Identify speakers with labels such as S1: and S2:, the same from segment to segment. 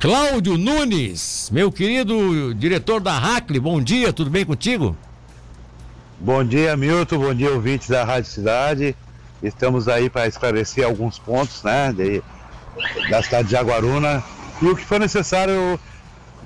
S1: Cláudio Nunes, meu querido diretor da Hackley, bom dia, tudo bem contigo?
S2: Bom dia, Milton, bom dia, ouvintes da Rádio Cidade. Estamos aí para esclarecer alguns pontos, né, de, da cidade de Jaguaruna e o que for necessário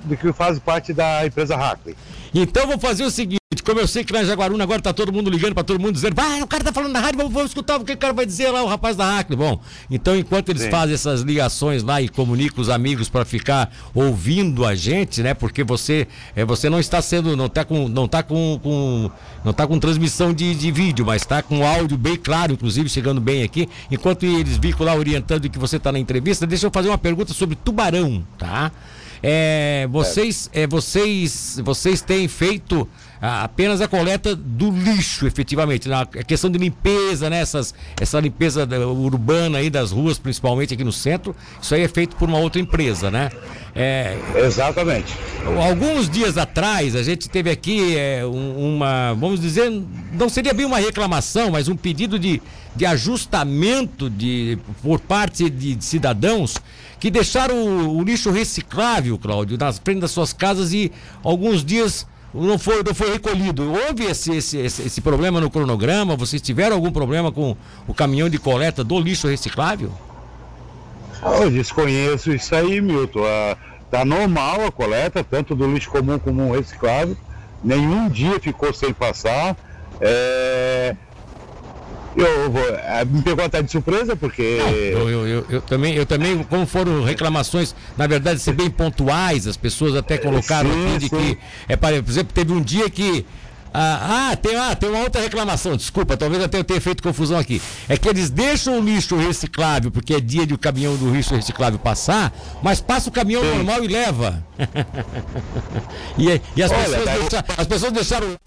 S2: do que faz parte da empresa Hackley.
S1: Então vou fazer o seguinte, como eu sei que na Jaguaruna agora tá todo mundo ligando para todo mundo dizendo, vai, o cara tá falando na rádio, vamos, vamos, escutar o que o cara vai dizer lá, o rapaz da Hackley. Bom, então enquanto eles Sim. fazem essas ligações lá e comunicam os amigos para ficar ouvindo a gente, né? Porque você, é, você não está sendo, não tá com, não tá com, com não tá com transmissão de, de vídeo, mas tá com áudio bem claro, inclusive chegando bem aqui. Enquanto eles ficam lá orientando que você tá na entrevista, deixa eu fazer uma pergunta sobre tubarão, tá? É, vocês, é, vocês, vocês têm feito apenas a coleta do lixo, efetivamente. Na questão de limpeza, né? Essas, essa limpeza urbana aí das ruas, principalmente aqui no centro, isso aí é feito por uma outra empresa, né?
S2: É, Exatamente.
S1: Alguns dias atrás, a gente teve aqui é, uma, vamos dizer, não seria bem uma reclamação, mas um pedido de, de ajustamento de, por parte de, de cidadãos que deixaram o, o, lixo reciclável, Cláudio, nas frente das suas casas e alguns dias não foi, não foi recolhido. Houve esse, esse, esse, esse, problema no cronograma? Vocês tiveram algum problema com o caminhão de coleta do lixo reciclável?
S2: Eu desconheço isso aí, Milton. Ah, tá normal a coleta, tanto do lixo comum como reciclável. Nenhum dia ficou sem passar. É, eu vou, é, me pegou até de surpresa, porque. Não,
S1: eu, eu, eu, eu, também, eu também, como foram reclamações, na verdade, ser bem pontuais, as pessoas até colocaram sim, aqui de sim. que. É, por exemplo, teve um dia que. Ah, ah, tem, ah, tem uma outra reclamação, desculpa, talvez até eu tenha feito confusão aqui. É que eles deixam o lixo reciclável, porque é dia de o caminhão do lixo reciclável passar, mas passa o caminhão Sim. normal e leva. e, e as, Olha, pessoas deixaram, as pessoas deixaram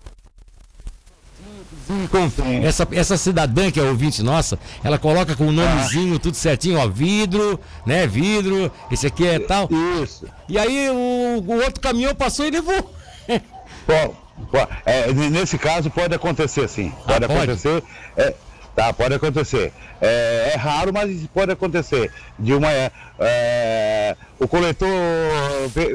S1: essa, essa cidadã que é ouvinte nossa, ela coloca com o nomezinho, ah. tudo certinho, ó, vidro, né? Vidro, esse aqui é tal. Isso. E aí o, o outro caminhão passou e levou.
S2: Bom, é, nesse caso pode acontecer sim. Pode ah, acontecer. Pode? É, tá, pode acontecer. É, é, raro, mas pode acontecer. De uma. É, é o coletor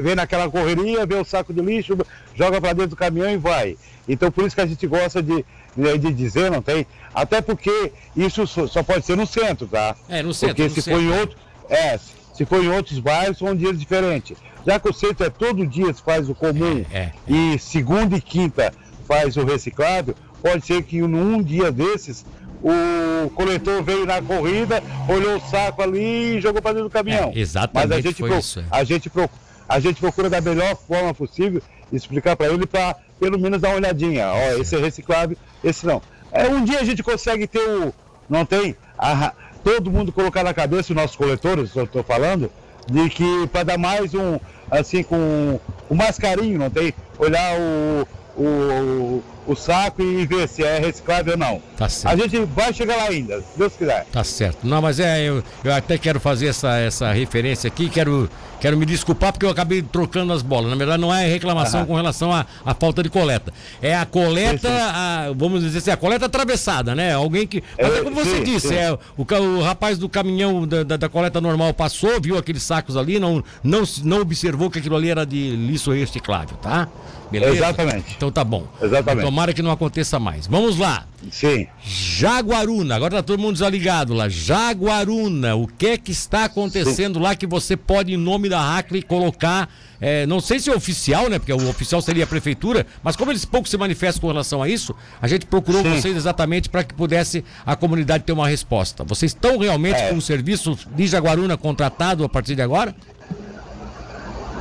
S2: vem naquela correria, vê o saco de lixo, joga para dentro do caminhão e vai. Então por isso que a gente gosta de, de dizer, não tem? Até porque isso só pode ser no centro, tá?
S1: É, no centro.
S2: Porque no se centro. for em outro. É, se for em outros bairros, são dias diferentes. Já que o centro é todo dia se faz o comum é, é, é. e segunda e quinta faz o reciclado, pode ser que num dia desses o coletor veio na corrida, olhou o saco ali e jogou para dentro do caminhão.
S1: É, exatamente. Mas a gente,
S2: pro,
S1: isso, é.
S2: a, gente pro, a gente procura da melhor forma possível explicar para ele para pelo menos dar uma olhadinha. Ó, esse é reciclável, esse não. É, um dia a gente consegue ter o. Não tem? A, todo mundo colocar na cabeça, os nossos coletores, eu estou falando, de que para dar mais um, assim, com, com mais carinho, não tem? Olhar o, o, o saco e ver se é reciclável ou não.
S1: Tá certo.
S2: A gente vai chegar lá ainda, se Deus quiser.
S1: Tá certo. Não, mas é, eu, eu até quero fazer essa, essa referência aqui, quero, quero me desculpar porque eu acabei trocando as bolas. Na verdade, não é reclamação Aham. com relação à, à falta de coleta. É a coleta, a, vamos dizer assim, a coleta atravessada, né? Alguém que. Mas é, como você sim, disse, sim. É, o, o rapaz do caminhão da, da, da, coleta normal passou, viu aqueles sacos ali, não, não, não observou que aquilo ali era de lixo reciclável, tá? Beleza?
S2: Exatamente.
S1: Então tá bom.
S2: Exatamente.
S1: Tomara que não aconteça mais. Vamos lá.
S2: Sim.
S1: Jaguaruna, agora tá todo mundo desligado lá. Jaguaruna, o que é que está acontecendo Sim. lá que você pode, em nome da Hackley, colocar. É, não sei se é oficial, né? Porque o oficial seria a prefeitura, mas como eles pouco se manifestam com relação a isso, a gente procurou Sim. vocês exatamente para que pudesse a comunidade ter uma resposta. Vocês estão realmente é. com o serviço de Jaguaruna contratado a partir de agora?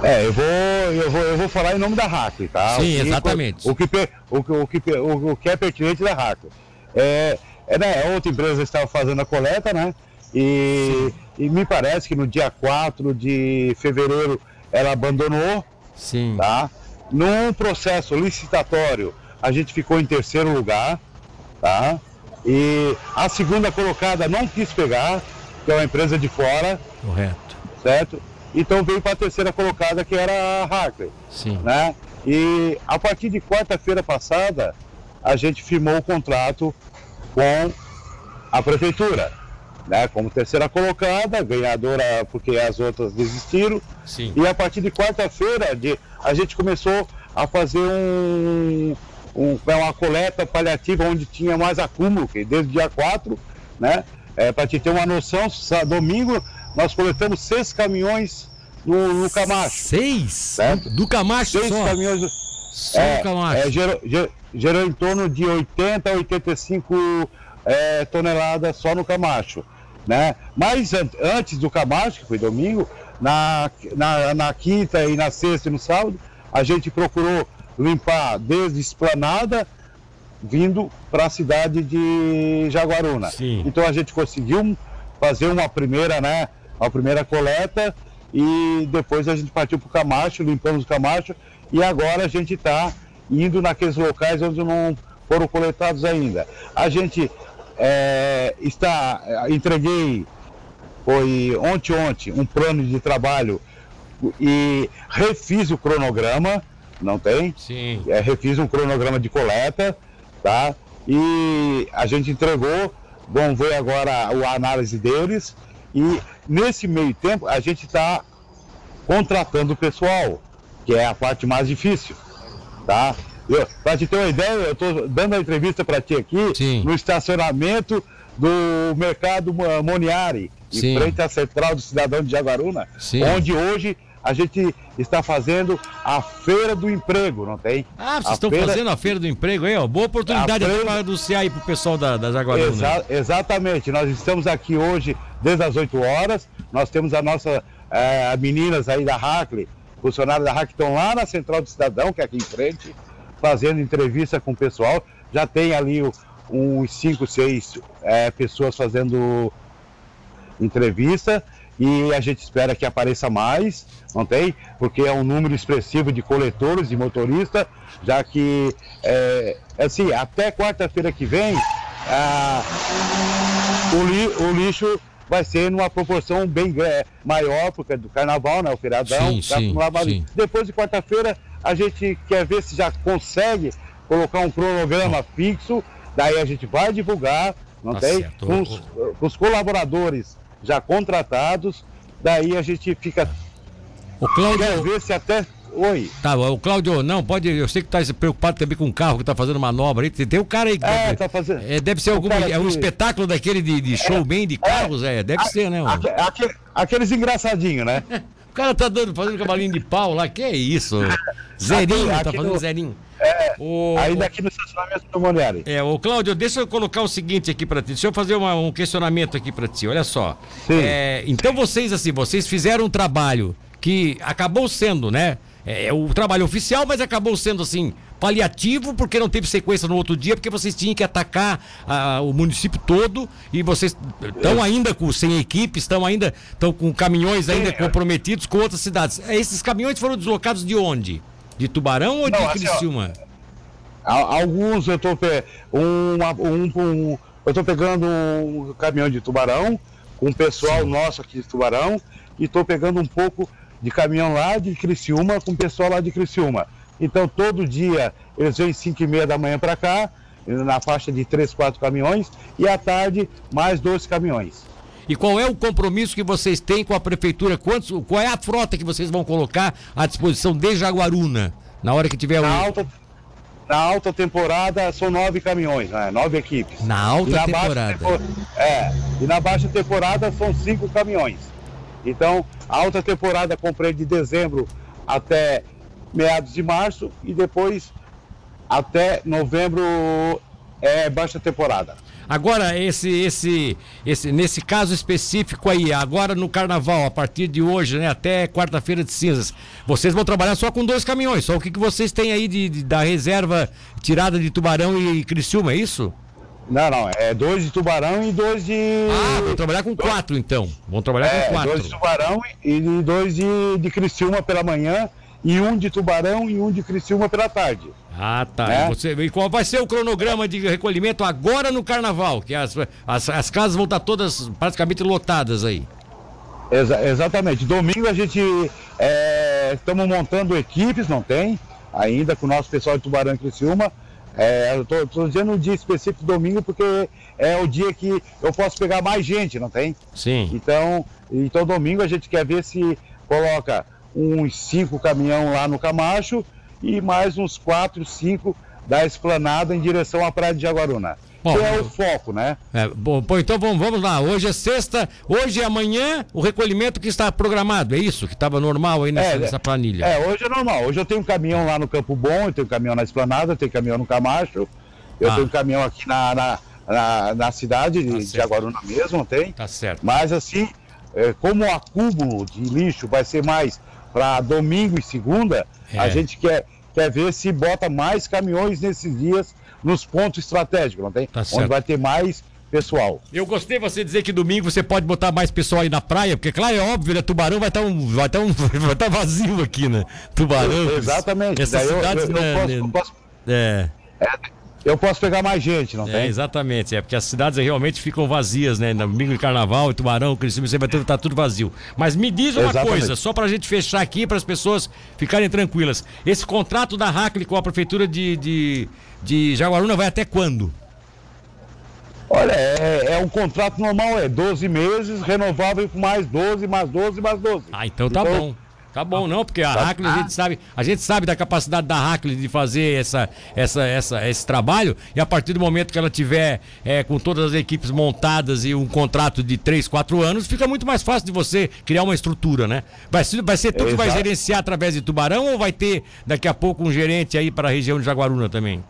S2: É, eu vou, eu vou, eu vou falar em nome da Hack, tá?
S1: Sim, o que, exatamente.
S2: O que, o, que, o, que, o, que é pertinente da Hack. É, é, né, outra empresa estava fazendo a coleta, né? E, e, me parece que no dia 4 de fevereiro ela abandonou.
S1: Sim.
S2: Tá? Num processo licitatório, a gente ficou em terceiro lugar, tá? E a segunda colocada não quis pegar, que é uma empresa de fora.
S1: Correto.
S2: Certo? Então veio para a terceira colocada, que era a Hartley.
S1: Sim.
S2: Né? E a partir de quarta-feira passada, a gente firmou o contrato com a prefeitura, né? Como terceira colocada, ganhadora porque as outras desistiram, Sim. E a partir de quarta-feira de, a gente começou a fazer um, um, é uma coleta paliativa onde tinha mais acúmulo, que desde o dia 4, né? É, para te ter uma noção, domingo nós coletamos seis caminhões no, no Camacho.
S1: Seis? Certo? Do Camacho
S2: Seis
S1: só?
S2: caminhões. Só é, Camacho. É, gerou, gerou, em torno de 80 a 85 é, toneladas só no Camacho. Né? Mas an antes do Camacho, que foi domingo, na, na, na quinta e na sexta e no sábado, a gente procurou limpar desde Esplanada, vindo para a cidade de Jaguaruna. Sim. Então a gente conseguiu fazer uma primeira, né, uma primeira coleta e depois a gente partiu para o Camacho, limpamos o Camacho e agora a gente está indo naqueles locais onde não foram coletados ainda. A gente é, está, entreguei, foi ontem, ontem, um plano de trabalho e refiz o cronograma, não tem?
S1: Sim.
S2: É, refiz um cronograma de coleta, tá? E a gente entregou, vamos ver agora a análise deles. E nesse meio tempo a gente está contratando o pessoal, que é a parte mais difícil, tá? Para te ter uma ideia, eu estou dando a entrevista para ti aqui Sim. no estacionamento do mercado Moniari, em frente à Central do Cidadão de Jaguaruna, Sim. onde hoje a gente está fazendo a Feira do Emprego, não tem?
S1: Ah, vocês a estão feira... fazendo a Feira do Emprego aí, ó. Boa oportunidade feira... para anunciar aí para o pessoal da, da Jaguaruna. Exa
S2: exatamente, nós estamos aqui hoje desde as 8 horas, nós temos a nossa é, meninas aí da Hackley, funcionários da Hackley estão lá na Central do Cidadão, que é aqui em frente, fazendo entrevista com o pessoal. Já tem ali uns 5, 6 é, pessoas fazendo entrevista e a gente espera que apareça mais, não tem? Porque é um número expressivo de coletores e motoristas, já que, é, assim, até quarta-feira que vem, o, li, o, lixo vai ser numa proporção bem é, maior, porque é do carnaval, né? O feriadão. Sim, sim, sim. Depois de quarta-feira, a gente quer ver se já consegue colocar um cronograma fixo, daí a gente vai divulgar, não tá tem? Com os, com os colaboradores já contratados, daí a gente fica.
S1: O Cláudio...
S2: Quer ver se até. Oi.
S1: Tá, o Cláudio, não, pode. Eu sei que tá preocupado também com o carro que tá fazendo manobra aí. Tem um cara aí.
S2: É, tá fazendo.
S1: É, deve ser algum. É um espetáculo daquele de, de showman de é, carros, é. é deve a, ser, né?
S2: A, aqueles, aqueles engraçadinhos, né?
S1: o cara tá dando, fazendo cavalinho de pau lá, que é isso? Zerinho, aqui, tá fazendo no... zerinho.
S2: É, o, ainda aqui no estacionamento do Moniari.
S1: É, o Cláudio, deixa eu colocar o seguinte aqui para ti. Deixa eu fazer uma, um questionamento aqui para ti. Olha só. É, então vocês, assim, vocês fizeram um trabalho que acabou sendo, né? É, é, o trabalho oficial, mas acabou sendo assim paliativo porque não teve sequência no outro dia porque vocês tinham que atacar ah, o município todo e vocês estão ainda com sem equipe, estão ainda estão com caminhões ainda comprometidos com outras cidades. Esses caminhões foram deslocados de onde? De Tubarão ou Não, de assim, Criciúma?
S2: alguns eu tô um, um, um, eu tô pegando um caminhão de Tubarão com o pessoal Sim. nosso aqui de Tubarão e tô pegando um pouco de caminhão lá de Criciúma com o pessoal lá de Criciúma. Então todo dia eles vêm 5 e meia da manhã para cá, na faixa de 3, 4 caminhões, e à tarde mais dois caminhões.
S1: E qual é o compromisso que vocês têm com a prefeitura? Quantos, qual é a frota que vocês vão colocar à disposição de Jaguaruna na hora que tiver
S2: na o... alta na alta temporada são nove caminhões, né? nove equipes.
S1: Na alta na temporada. Tempo...
S2: É, e na baixa temporada são cinco caminhões. Então, a alta temporada compreende de dezembro até meados de março e depois até novembro é baixa temporada.
S1: Agora, esse, esse, esse, nesse caso específico aí, agora no carnaval, a partir de hoje, né, até quarta-feira de cinzas, vocês vão trabalhar só com dois caminhões. Só o que, que vocês têm aí de, de da reserva tirada de Tubarão e Criciúma, é isso?
S2: Não, não, é dois de Tubarão e dois de.
S1: Ah, vão trabalhar com quatro então. Vão trabalhar é, com quatro.
S2: Dois de Tubarão e dois de, de Criciúma pela manhã e um de Tubarão e um de Criciúma pela tarde.
S1: Ah, tá. Né? E, você, e qual vai ser o cronograma de recolhimento agora no carnaval? Que as, as, as casas vão estar todas praticamente lotadas aí.
S2: Exa exatamente. Domingo a gente é, estamos montando equipes, não tem? Ainda com o nosso pessoal de Tubarão e Criciúma. É, eu tô dizendo um dia específico domingo porque é o dia que eu posso pegar mais gente, não tem?
S1: Sim.
S2: Então, então domingo a gente quer ver se coloca uns cinco caminhão lá no Camacho e mais uns quatro, cinco da esplanada em direção à praia de Jaguaruna. Bom, é o foco, né?
S1: É, bom, então vamos, vamos lá. Hoje é sexta, hoje e amanhã o recolhimento que está programado, é isso? Que estava normal aí nessa, é, nessa, planilha.
S2: É, hoje é normal. Hoje eu tenho um caminhão lá no Campo Bom, eu tenho um caminhão na Esplanada, eu tenho um caminhão no Camacho, eu ah. tenho um caminhão aqui na, na, na, na cidade tá de, de Jaguaruna mesmo, tem?
S1: Tá certo.
S2: Mas assim, é, como o acúmulo de lixo vai ser mais para domingo e segunda, é. a gente quer, quer ver se bota mais caminhões nesses dias nos pontos estratégicos, não tem? Tá Onde vai ter mais pessoal.
S1: Eu gostei você dizer que domingo você pode botar mais pessoal aí na praia, porque claro, é óbvio, né? Tubarão vai estar tá um, vai tá um, vai tá vazio aqui, né? Tubarão.
S2: Exatamente. Essas cidades, eu, eu, né, eu posso, eu posso, é. é eu posso pegar mais gente, não é, tem?
S1: Exatamente, é porque as cidades realmente ficam vazias, né? No domingo de carnaval, Tubarão, Criciúma, você vai ter tá tudo vazio. Mas me diz uma exatamente. coisa, só pra gente fechar aqui, para as pessoas ficarem tranquilas. Esse contrato da Hackley com a prefeitura de, de, de Jaguaruna vai até quando?
S2: Olha, é, é, um contrato normal, é 12 meses, renovável por mais 12, mais 12, mais 12.
S1: Ah, então tá então, bom. Tá bom, não, porque a Hackley, a gente sabe, a gente sabe da capacidade da Hackley de fazer essa, essa, essa, esse trabalho, e a partir do momento que ela tiver é, com todas as equipes montadas e um contrato de 3, 4 anos, fica muito mais fácil de você criar uma estrutura, né? Vai ser, vai ser tu que vai gerenciar através de Tubarão ou vai ter daqui a pouco um gerente aí para a região de Jaguaruna também?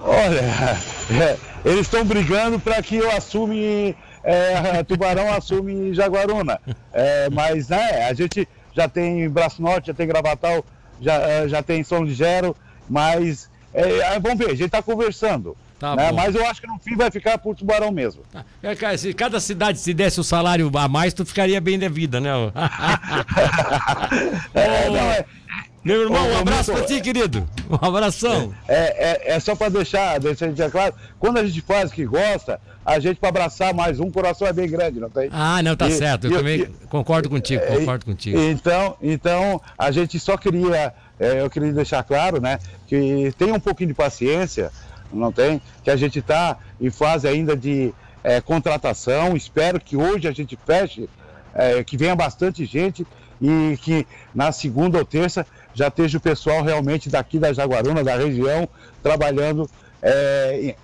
S2: Olha, é, eles estão brigando para que eu assume, é, Tubarão assume Jaguaruna. É, mas né, a gente já tem Braço Norte, já tem Gravatal, já, eh, já tem São Ligero, mas é, vamos ver, a gente está conversando. Tá né? Mas eu acho que no fim vai ficar por Tubarão mesmo. Tá.
S1: É, se cada cidade se desse o salário a mais, tu ficaria bem da vida, né? é, não, é, meu irmão, um abraço para ti, querido. Um abração.
S2: É, é, é só para deixar, deixar claro, quando a gente faz o que gosta, a gente para abraçar mais um, coração é bem grande, não tem?
S1: Ah, não, tá e, certo. Eu e, também e, concordo contigo, é, concordo contigo.
S2: Então, então, a gente só queria, é, eu queria deixar claro, né, que tenha um pouquinho de paciência, não tem? Que a gente está em fase ainda de é, contratação. Espero que hoje a gente feche, é, que venha bastante gente e que na segunda ou terça já esteja o pessoal realmente daqui da Jaguaruna, da região, trabalhando é,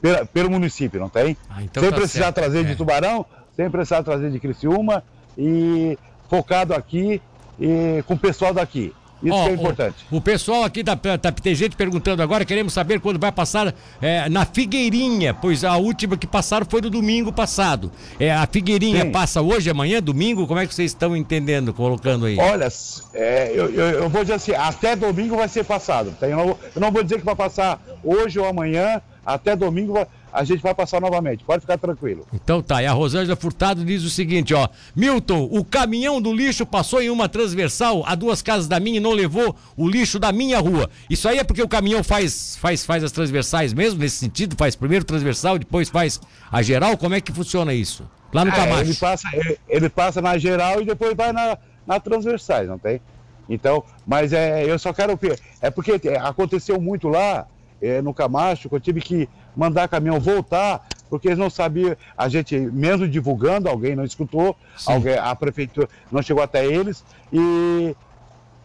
S2: pela, pelo município, não tem? Ah, então sem tá precisar certo. trazer é. de Tubarão, sem precisar trazer de Criciúma e focado aqui e com o pessoal daqui. Isso oh, é importante.
S1: O, o, pessoal aqui da, da tem gente perguntando agora, queremos saber quando vai passar é, na Figueirinha, pois a última que passaram foi no domingo passado. É, a Figueirinha Sim. passa hoje, amanhã, domingo? Como é que vocês estão entendendo, colocando aí?
S2: Olha, é, eu, eu, eu, vou dizer assim, até domingo vai ser passado. Tá? Eu, não, eu não vou dizer que vai passar hoje ou amanhã, até domingo a gente vai passar novamente, pode ficar tranquilo.
S1: Então tá, e a Rosângela Furtado diz o seguinte, ó, Milton, o caminhão do lixo passou em uma transversal a duas casas da minha e não levou o lixo da minha rua. Isso aí é porque o caminhão faz, faz, faz as transversais mesmo, nesse sentido? Faz primeiro transversal, depois faz a geral? Como é que funciona isso? Lá no é, Camacho.
S2: Ele passa, ele, ele, passa na geral e depois vai na, na transversais, não tem? Então, mas é, eu só quero. É porque aconteceu muito lá, é, no Camacho, que eu tive que mandar caminhão voltar, porque eles não sabiam, a gente mesmo divulgando, alguém não escutou, alguém, a prefeitura não chegou até eles, e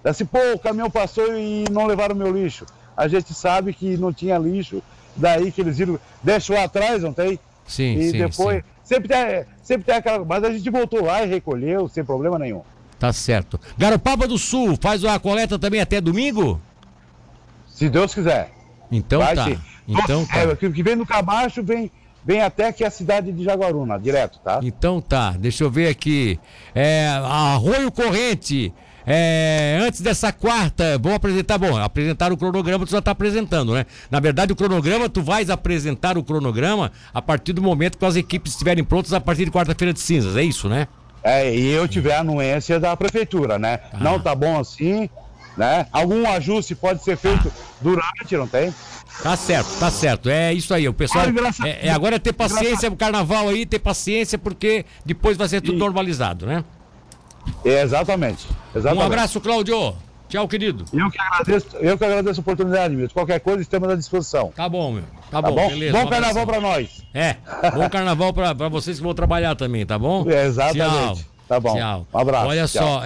S2: assim, pô, o caminhão passou e não levaram meu lixo. A gente sabe que não tinha lixo, daí que eles viram, deixou atrás, não tem?
S1: Sim,
S2: e
S1: sim,
S2: depois, sim. Sempre, tem, sempre tem aquela. Mas a gente voltou lá e recolheu, sem problema nenhum.
S1: Tá certo. Garopaba do Sul, faz a coleta também até domingo?
S2: Se Deus quiser.
S1: Então Vai tá. Sim. Então
S2: tá. É, que vem no Camacho vem, vem até aqui a cidade de Jaguaruna, direto, tá?
S1: Então tá. Deixa eu ver aqui. É, Arroio Corrente. É, antes dessa quarta, vou apresentar, bom, apresentar o cronograma, tu já está apresentando, né? Na verdade, o cronograma, tu vais apresentar o cronograma a partir do momento que as equipes estiverem prontas a partir de quarta-feira de cinzas, é isso, né?
S2: É, e eu tiver a anuência da prefeitura, né? Ah. Não tá bom assim, né? Algum ajuste pode ser feito durante, não tem?
S1: Tá certo, tá certo. É isso aí. O pessoal. É, é, agora é ter paciência o carnaval aí, ter paciência, porque depois vai ser tudo e... normalizado, né?
S2: É, exatamente, exatamente.
S1: Um abraço, Cláudio. Tchau, querido.
S2: Eu que agradeço, eu que agradeço a oportunidade, meu. Qualquer coisa, estamos à disposição.
S1: Tá bom, meu. Tá, tá bom, bom,
S2: beleza. Bom carnaval para nós.
S1: É, bom carnaval para vocês que vão trabalhar também, tá bom?
S2: É, exatamente. Tchau. Tá bom. Tchau. Um abraço.
S1: Olha
S2: tchau.
S1: só.